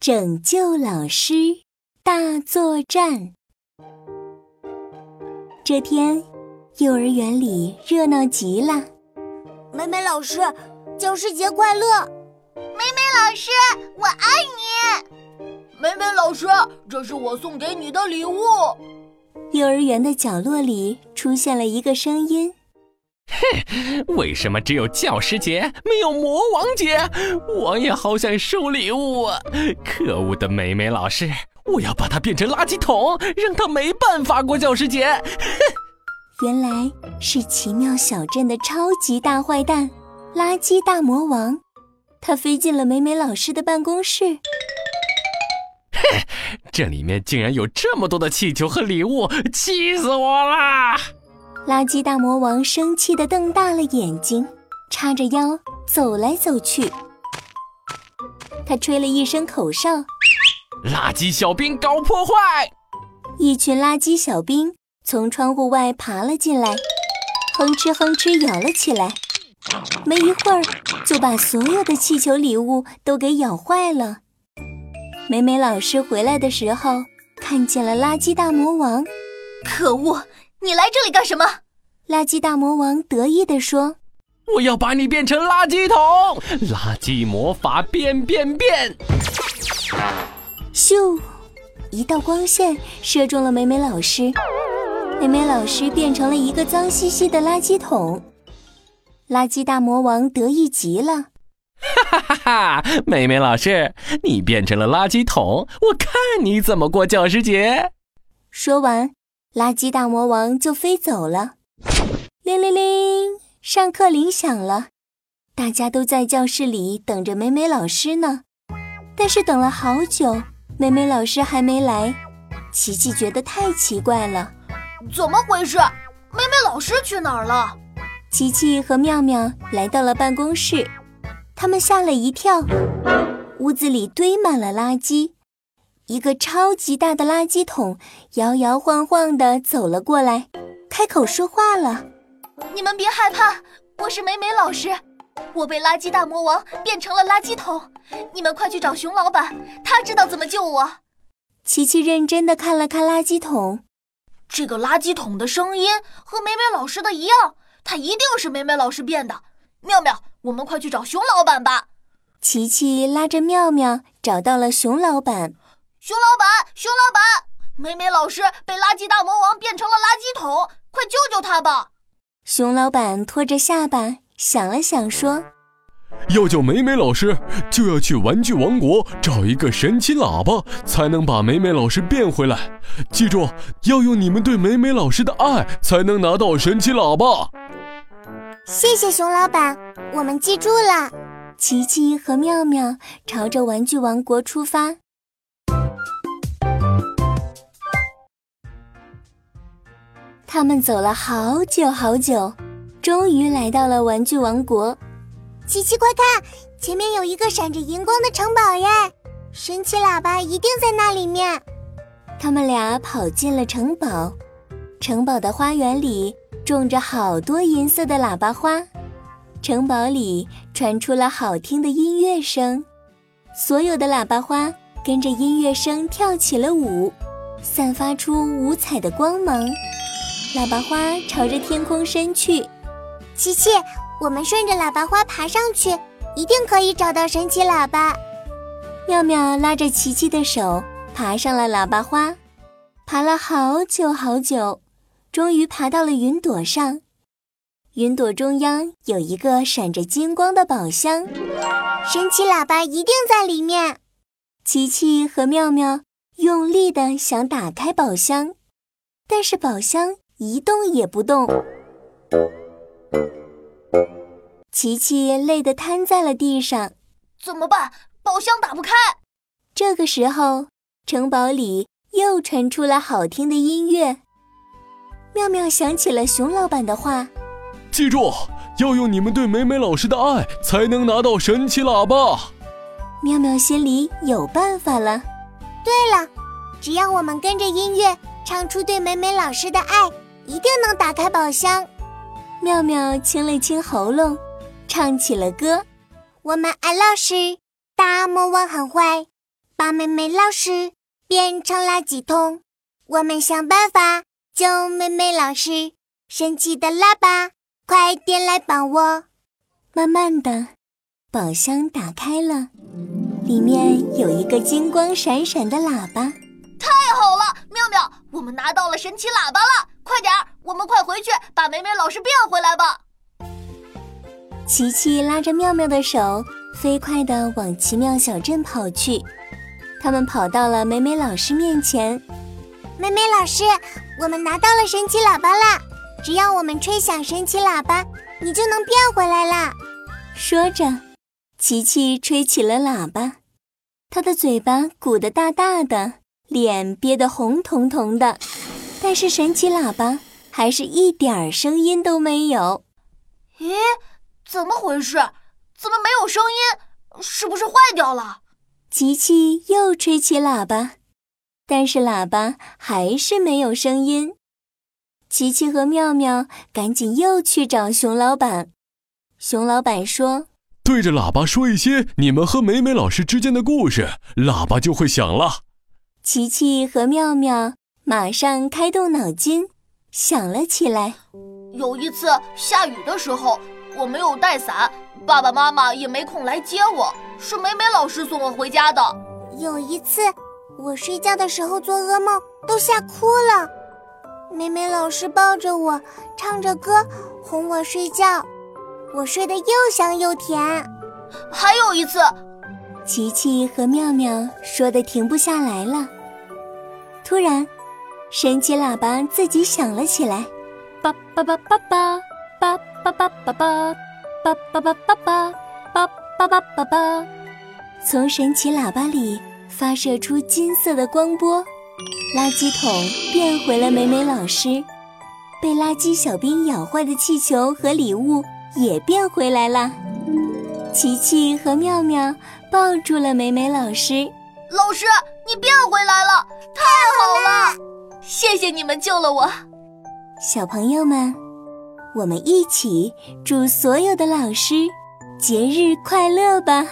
拯救老师大作战。这天，幼儿园里热闹极了。美美老师，教师节快乐！美美老师，我爱你！美美老师，这是我送给你的礼物。幼儿园的角落里出现了一个声音。哼，为什么只有教师节没有魔王节？我也好想收礼物啊！可恶的美美老师，我要把它变成垃圾桶，让它没办法过教师节。哼，原来是奇妙小镇的超级大坏蛋——垃圾大魔王。他飞进了美美老师的办公室。哼，这里面竟然有这么多的气球和礼物，气死我了！垃圾大魔王生气地瞪大了眼睛，叉着腰走来走去。他吹了一声口哨：“垃圾小兵搞破坏！”一群垃圾小兵从窗户外爬了进来，哼哧哼哧咬了起来。没一会儿，就把所有的气球礼物都给咬坏了。美美老师回来的时候，看见了垃圾大魔王。可恶！你来这里干什么？垃圾大魔王得意地说：“我要把你变成垃圾桶，垃圾魔法变变变！”咻，一道光线射中了美美老师，美美老师变成了一个脏兮兮的垃圾桶。垃圾大魔王得意极了：“哈哈哈哈！美美老师，你变成了垃圾桶，我看你怎么过教师节！”说完。垃圾大魔王就飞走了。铃铃铃，上课铃响了，大家都在教室里等着美美老师呢。但是等了好久，美美老师还没来，琪琪觉得太奇怪了。怎么回事？美美老师去哪儿了？琪琪和妙妙来到了办公室，他们吓了一跳，屋子里堆满了垃圾。一个超级大的垃圾桶摇摇晃晃地走了过来，开口说话了：“你们别害怕，我是美美老师，我被垃圾大魔王变成了垃圾桶，你们快去找熊老板，他知道怎么救我。”琪琪认真地看了看垃圾桶，这个垃圾桶的声音和美美老师的一样，它一定是美美老师变的。妙妙，我们快去找熊老板吧。琪琪拉着妙妙找到了熊老板。熊老板，熊老板，美美老师被垃圾大魔王变成了垃圾桶，快救救他吧！熊老板拖着下巴想了想，说：“要救美美老师，就要去玩具王国找一个神奇喇叭，才能把美美老师变回来。记住，要用你们对美美老师的爱，才能拿到神奇喇叭。”谢谢熊老板，我们记住了。琪琪和妙妙朝着玩具王国出发。他们走了好久好久，终于来到了玩具王国。琪琪，快看，前面有一个闪着银光的城堡耶！神奇喇叭一定在那里面。他们俩跑进了城堡，城堡的花园里种着好多银色的喇叭花，城堡里传出了好听的音乐声，所有的喇叭花跟着音乐声跳起了舞，散发出五彩的光芒。喇叭花朝着天空伸去，琪琪，我们顺着喇叭花爬上去，一定可以找到神奇喇叭。妙妙拉着琪琪的手，爬上了喇叭花，爬了好久好久，终于爬到了云朵上。云朵中央有一个闪着金光的宝箱，神奇喇叭一定在里面。琪琪和妙妙用力的想打开宝箱，但是宝箱。一动也不动，琪琪累得瘫在了地上。怎么办？宝箱打不开。这个时候，城堡里又传出了好听的音乐。妙妙想起了熊老板的话：“记住，要用你们对美美老师的爱，才能拿到神奇喇叭。”妙妙心里有办法了。对了，只要我们跟着音乐唱出对美美老师的爱。一定能打开宝箱。妙妙清了清喉咙，唱起了歌：“我们爱老师，大魔王很坏，把妹妹老师变成垃圾桶。我们想办法救妹妹老师。神奇的喇叭，快点来帮我！慢慢的，宝箱打开了，里面有一个金光闪闪的喇叭。太好了，妙妙，我们拿到了神奇喇叭了！快点儿，我们快回去把美美老师变回来吧。琪琪拉着妙妙的手，飞快地往奇妙小镇跑去。他们跑到了美美老师面前。美美老师，我们拿到了神奇喇叭啦！只要我们吹响神奇喇叭，你就能变回来啦。说着，琪琪吹起了喇叭，他的嘴巴鼓得大大的，脸憋得红彤彤的，但是神奇喇叭还是一点儿声音都没有。咦？怎么回事？怎么没有声音？是不是坏掉了？琪琪又吹起喇叭，但是喇叭还是没有声音。琪琪和妙妙赶紧又去找熊老板。熊老板说：“对着喇叭说一些你们和美美老师之间的故事，喇叭就会响了。”琪琪和妙妙马上开动脑筋，想了起来。有一次下雨的时候。我没有带伞，爸爸妈妈也没空来接我，是美美老师送我回家的。有一次，我睡觉的时候做噩梦，都吓哭了。美美老师抱着我，唱着歌哄我睡觉，我睡得又香又甜。还有一次，琪琪和妙妙说的停不下来了。突然，神奇喇叭自己响了起来，叭叭叭叭叭。叭叭叭叭叭，叭叭叭叭叭，叭叭叭叭叭，从神奇喇叭里发射出金色的光波，垃圾桶变回了美美老师，被垃圾小兵咬坏的气球和礼物也变回来了。琪琪和妙妙抱住了美美老师，老师，你变回来了，太好了！谢谢你们救了我，小朋友们。我们一起祝所有的老师节日快乐吧！